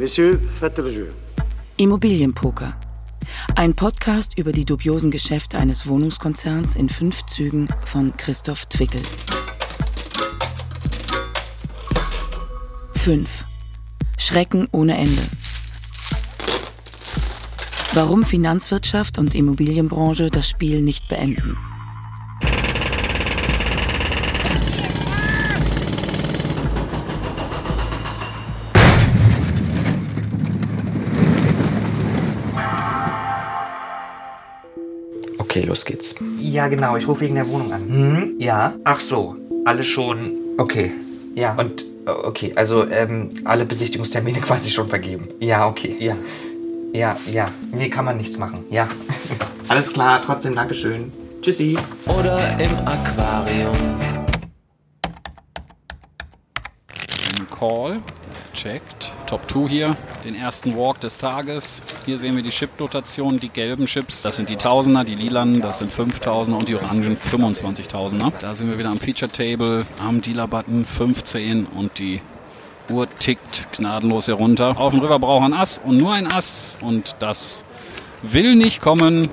Le jeu. Immobilienpoker. Ein Podcast über die dubiosen Geschäfte eines Wohnungskonzerns in fünf Zügen von Christoph Twickel. 5. Schrecken ohne Ende. Warum Finanzwirtschaft und Immobilienbranche das Spiel nicht beenden. Los geht's. Ja, genau, ich rufe wegen der Wohnung an. Hm? Ja. Ach so, alle schon. Okay. Ja. Und, äh, okay, also ähm, alle Besichtigungstermine quasi schon vergeben. Ja, okay. Ja. Ja, ja. Nee, kann man nichts machen. Ja. Alles klar, trotzdem Dankeschön. Tschüssi. Oder im Aquarium. Call. Checkt. Top 2 hier. Den ersten Walk des Tages. Hier sehen wir die Chip-Dotation. Die gelben Chips, das sind die Tausender. Die lilanen, das sind 5000er. Und die orangen 25.000er. Da sind wir wieder am Feature Table. Am Dealer-Button 15. Und die Uhr tickt gnadenlos herunter. Auf dem River braucht ein Ass und nur ein Ass. Und das will nicht kommen.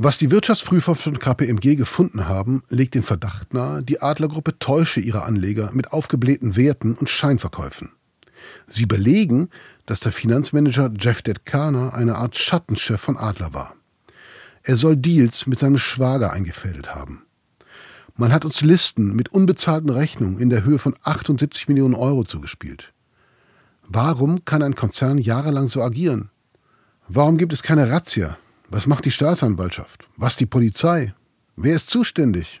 Was die Wirtschaftsprüfer von KPMG gefunden haben, legt den Verdacht nahe, die Adlergruppe täusche ihre Anleger mit aufgeblähten Werten und Scheinverkäufen. Sie belegen, dass der Finanzmanager Jeff Detkana eine Art Schattenchef von Adler war. Er soll Deals mit seinem Schwager eingefädelt haben. Man hat uns Listen mit unbezahlten Rechnungen in der Höhe von 78 Millionen Euro zugespielt. Warum kann ein Konzern jahrelang so agieren? Warum gibt es keine Razzia? Was macht die Staatsanwaltschaft? Was die Polizei? Wer ist zuständig?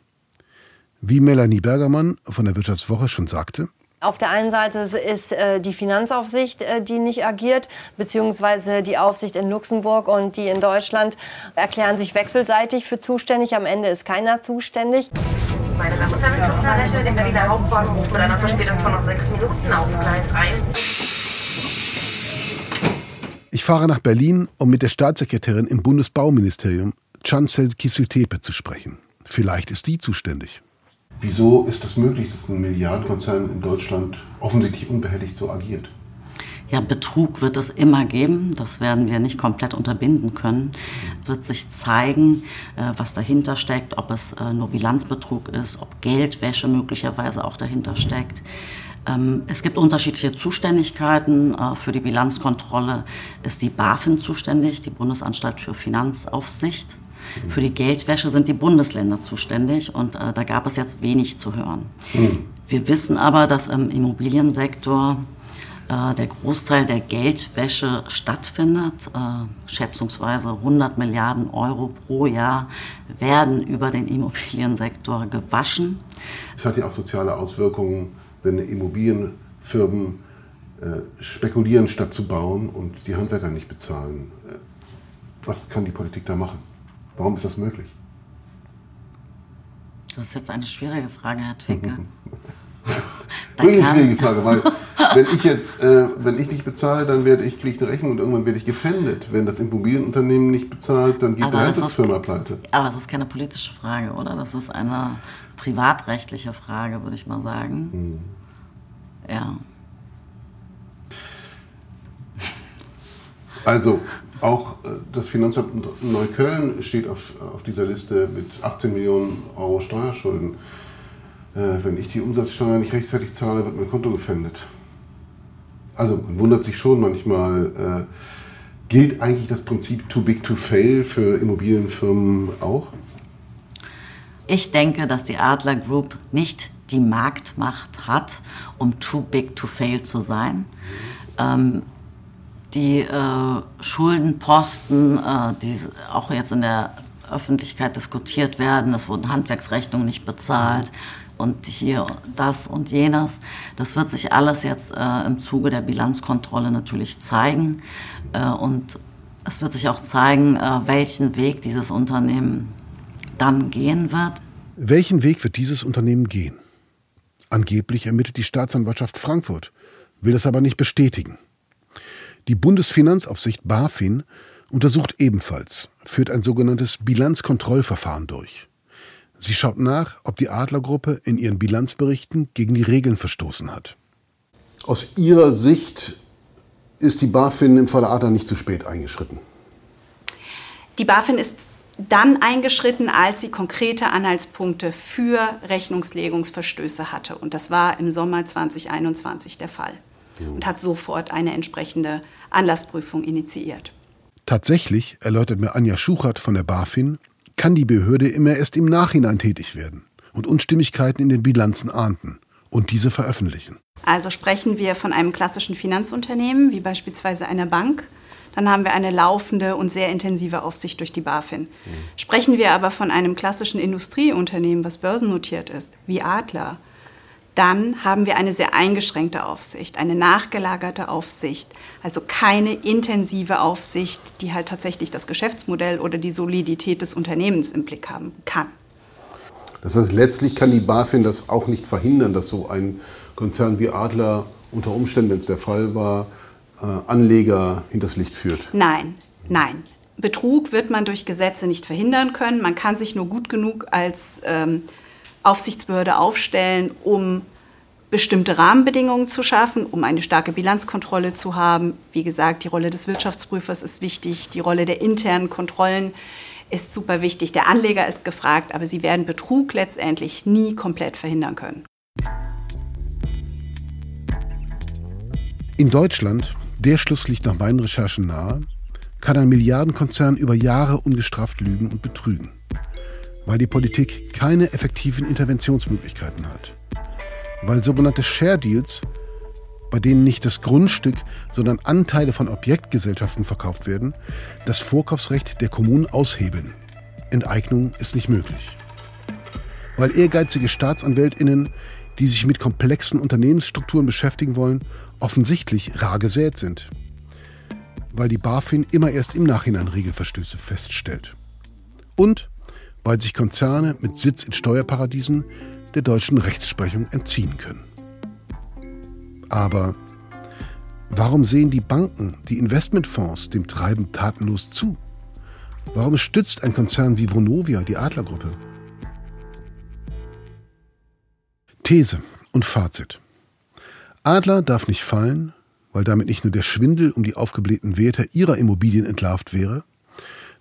Wie Melanie Bergermann von der Wirtschaftswoche schon sagte, auf der einen Seite ist äh, die Finanzaufsicht, äh, die nicht agiert, beziehungsweise die Aufsicht in Luxemburg und die in Deutschland erklären sich wechselseitig für zuständig. Am Ende ist keiner zuständig. Meine Damen und Herren, den Berliner Hauptbahnhof mit einer Verspätung von noch sechs Minuten auf Gleis 1. Ich fahre nach Berlin, um mit der Staatssekretärin im Bundesbauministerium, Chancel Kisiltepe, zu sprechen. Vielleicht ist die zuständig. Wieso ist es das möglich, dass ein Milliardenkonzern in Deutschland offensichtlich unbehelligt so agiert? Ja, Betrug wird es immer geben. Das werden wir nicht komplett unterbinden können. Wird sich zeigen, äh, was dahinter steckt, ob es äh, nur Bilanzbetrug ist, ob Geldwäsche möglicherweise auch dahinter steckt. Ähm, es gibt unterschiedliche Zuständigkeiten. Äh, für die Bilanzkontrolle ist die BaFin zuständig, die Bundesanstalt für Finanzaufsicht. Für die Geldwäsche sind die Bundesländer zuständig und äh, da gab es jetzt wenig zu hören. Mhm. Wir wissen aber, dass im Immobiliensektor äh, der Großteil der Geldwäsche stattfindet. schätzungsweise 100 Milliarden Euro pro Jahr werden über den Immobiliensektor gewaschen. Es hat ja auch soziale Auswirkungen wenn Immobilienfirmen äh, spekulieren, statt zu bauen und die Handwerker nicht bezahlen. Äh, was kann die Politik da machen? Warum ist das möglich? Das ist jetzt eine schwierige Frage, Herr Twicke. Wirklich schwierige Frage, weil wenn ich jetzt, äh, wenn ich nicht bezahle, dann werde ich, kriege ich eine Rechnung und irgendwann werde ich gefändet. Wenn das Immobilienunternehmen nicht bezahlt, dann geht aber die Handelsfirma pleite. Aber es ist keine politische Frage, oder? Das ist eine privatrechtliche Frage, würde ich mal sagen. Mhm. Ja. Also auch äh, das Finanzamt Neukölln steht auf, auf dieser Liste mit 18 Millionen Euro Steuerschulden. Äh, wenn ich die Umsatzsteuer nicht rechtzeitig zahle, wird mein Konto gefändet. Also man wundert sich schon manchmal, äh, gilt eigentlich das Prinzip too big to fail für Immobilienfirmen auch? Ich denke, dass die Adler Group nicht die Marktmacht hat, um too big to fail zu sein. Ähm, die äh, Schuldenposten, äh, die auch jetzt in der Öffentlichkeit diskutiert werden, es wurden Handwerksrechnungen nicht bezahlt und hier das und jenes. Das wird sich alles jetzt äh, im Zuge der Bilanzkontrolle natürlich zeigen. Äh, und es wird sich auch zeigen, äh, welchen Weg dieses Unternehmen dann gehen wird. Welchen Weg wird dieses Unternehmen gehen? Angeblich ermittelt die Staatsanwaltschaft Frankfurt, will das aber nicht bestätigen. Die Bundesfinanzaufsicht BaFin untersucht ebenfalls, führt ein sogenanntes Bilanzkontrollverfahren durch. Sie schaut nach, ob die Adlergruppe in ihren Bilanzberichten gegen die Regeln verstoßen hat. Aus Ihrer Sicht ist die BaFin im Falle Adler nicht zu spät eingeschritten. Die BaFin ist dann eingeschritten, als sie konkrete Anhaltspunkte für Rechnungslegungsverstöße hatte. Und das war im Sommer 2021 der Fall. Und hat sofort eine entsprechende Anlassprüfung initiiert. Tatsächlich, erläutert mir Anja Schuchert von der BaFin, kann die Behörde immer erst im Nachhinein tätig werden und Unstimmigkeiten in den Bilanzen ahnden und diese veröffentlichen. Also sprechen wir von einem klassischen Finanzunternehmen, wie beispielsweise einer Bank, dann haben wir eine laufende und sehr intensive Aufsicht durch die BaFin. Sprechen wir aber von einem klassischen Industrieunternehmen, was börsennotiert ist, wie Adler, dann haben wir eine sehr eingeschränkte Aufsicht, eine nachgelagerte Aufsicht, also keine intensive Aufsicht, die halt tatsächlich das Geschäftsmodell oder die Solidität des Unternehmens im Blick haben kann. Das heißt, letztlich kann die BaFin das auch nicht verhindern, dass so ein Konzern wie Adler unter Umständen, wenn es der Fall war, äh, Anleger hinters Licht führt. Nein, nein. Betrug wird man durch Gesetze nicht verhindern können. Man kann sich nur gut genug als ähm, Aufsichtsbehörde aufstellen, um bestimmte Rahmenbedingungen zu schaffen, um eine starke Bilanzkontrolle zu haben. Wie gesagt, die Rolle des Wirtschaftsprüfers ist wichtig, die Rolle der internen Kontrollen ist super wichtig. Der Anleger ist gefragt, aber sie werden Betrug letztendlich nie komplett verhindern können. In Deutschland, der Schluss liegt nach meinen Recherchen nahe, kann ein Milliardenkonzern über Jahre ungestraft lügen und betrügen, weil die Politik keine effektiven Interventionsmöglichkeiten hat. Weil sogenannte Share Deals, bei denen nicht das Grundstück, sondern Anteile von Objektgesellschaften verkauft werden, das Vorkaufsrecht der Kommunen aushebeln. Enteignung ist nicht möglich. Weil ehrgeizige Staatsanwältinnen, die sich mit komplexen Unternehmensstrukturen beschäftigen wollen, offensichtlich rar gesät sind. Weil die BaFin immer erst im Nachhinein Regelverstöße feststellt. Und weil sich Konzerne mit Sitz in Steuerparadiesen der deutschen Rechtsprechung entziehen können. Aber warum sehen die Banken, die Investmentfonds dem Treiben tatenlos zu? Warum stützt ein Konzern wie Vonovia die Adlergruppe? These und Fazit. Adler darf nicht fallen, weil damit nicht nur der Schwindel um die aufgeblähten Werte ihrer Immobilien entlarvt wäre,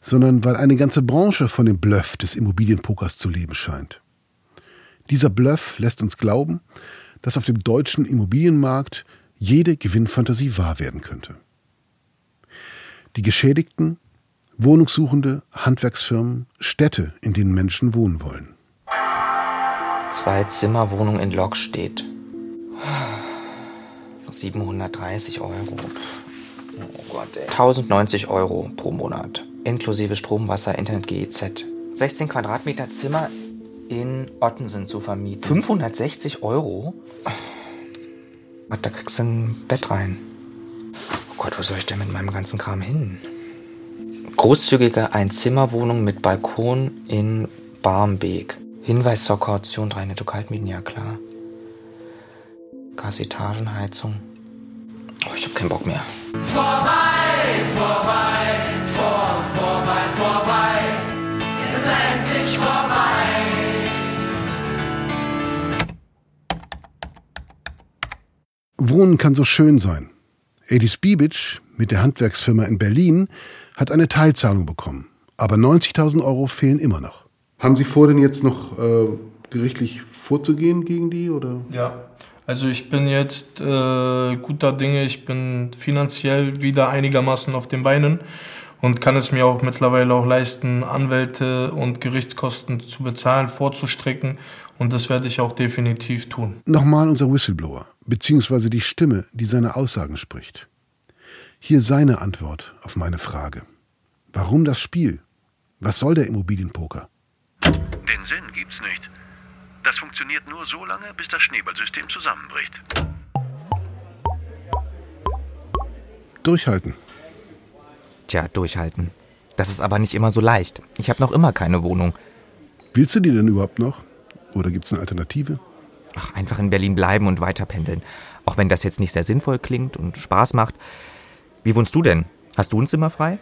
sondern weil eine ganze Branche von dem Bluff des Immobilienpokers zu leben scheint. Dieser Bluff lässt uns glauben, dass auf dem deutschen Immobilienmarkt jede Gewinnfantasie wahr werden könnte. Die Geschädigten, Wohnungssuchende, Handwerksfirmen, Städte, in denen Menschen wohnen wollen. Zwei Zimmerwohnung in Lokstedt. 730 Euro. Oh Gott, ey. 1090 Euro pro Monat. Inklusive Strom, Wasser, Internet, GEZ. 16 Quadratmeter Zimmer in Ottensen zu vermieten. 560 Euro? Ach, Da kriegst du ein Bett rein. Oh Gott, wo soll ich denn mit meinem ganzen Kram hin? Großzügige Einzimmerwohnung mit Balkon in Barmbek. Hinweis zur Kaution, drei netto Kaltmieten, ja klar. Gasetagenheizung. Oh, ich hab keinen Bock mehr. Vorbei, vorbei, Wohnen kann so schön sein. Edis Bibic mit der Handwerksfirma in Berlin hat eine Teilzahlung bekommen. Aber 90.000 Euro fehlen immer noch. Haben Sie vor, denn jetzt noch äh, gerichtlich vorzugehen gegen die? Oder? Ja, also ich bin jetzt äh, guter Dinge, ich bin finanziell wieder einigermaßen auf den Beinen und kann es mir auch mittlerweile auch leisten, Anwälte und Gerichtskosten zu bezahlen, vorzustrecken und das werde ich auch definitiv tun. Nochmal unser Whistleblower, beziehungsweise die Stimme, die seine Aussagen spricht. Hier seine Antwort auf meine Frage. Warum das Spiel? Was soll der Immobilienpoker? Den Sinn gibt's nicht. Das funktioniert nur so lange, bis das Schneeballsystem zusammenbricht. Durchhalten. Tja, durchhalten. Das ist aber nicht immer so leicht. Ich habe noch immer keine Wohnung. Willst du die denn überhaupt noch? Oder gibt es eine Alternative? Ach, einfach in Berlin bleiben und weiter pendeln. Auch wenn das jetzt nicht sehr sinnvoll klingt und Spaß macht. Wie wohnst du denn? Hast du ein Zimmer frei?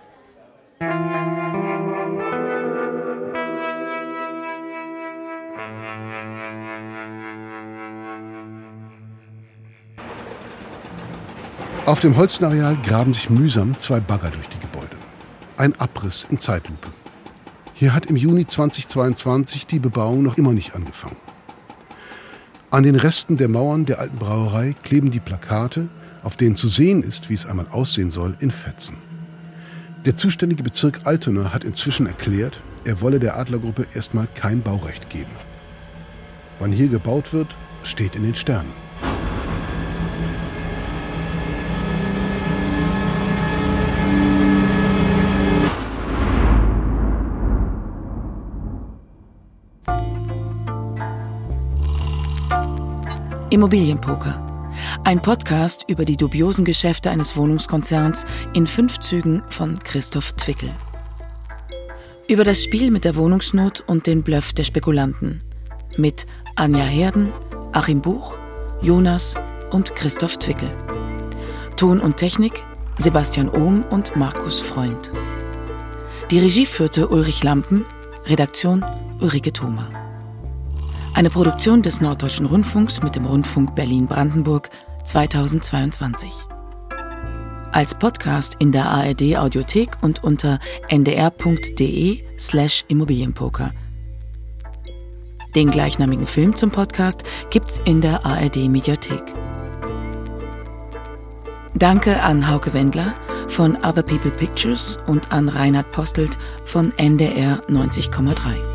Auf dem Holzenareal graben sich mühsam zwei Bagger durch die ein Abriss in Zeitlupe. Hier hat im Juni 2022 die Bebauung noch immer nicht angefangen. An den Resten der Mauern der alten Brauerei kleben die Plakate, auf denen zu sehen ist, wie es einmal aussehen soll, in Fetzen. Der zuständige Bezirk Altona hat inzwischen erklärt, er wolle der Adlergruppe erstmal kein Baurecht geben. Wann hier gebaut wird, steht in den Sternen. Immobilienpoker. Ein Podcast über die dubiosen Geschäfte eines Wohnungskonzerns in fünf Zügen von Christoph Twickel. Über das Spiel mit der Wohnungsnot und den Bluff der Spekulanten. Mit Anja Herden, Achim Buch, Jonas und Christoph Twickel. Ton und Technik Sebastian Ohm und Markus Freund. Die Regie führte Ulrich Lampen, Redaktion Ulrike Thoma. Eine Produktion des Norddeutschen Rundfunks mit dem Rundfunk Berlin-Brandenburg 2022. Als Podcast in der ARD Audiothek und unter ndr.de slash Immobilienpoker. Den gleichnamigen Film zum Podcast gibt's in der ARD Mediathek. Danke an Hauke Wendler von Other People Pictures und an Reinhard Postelt von NDR 90,3.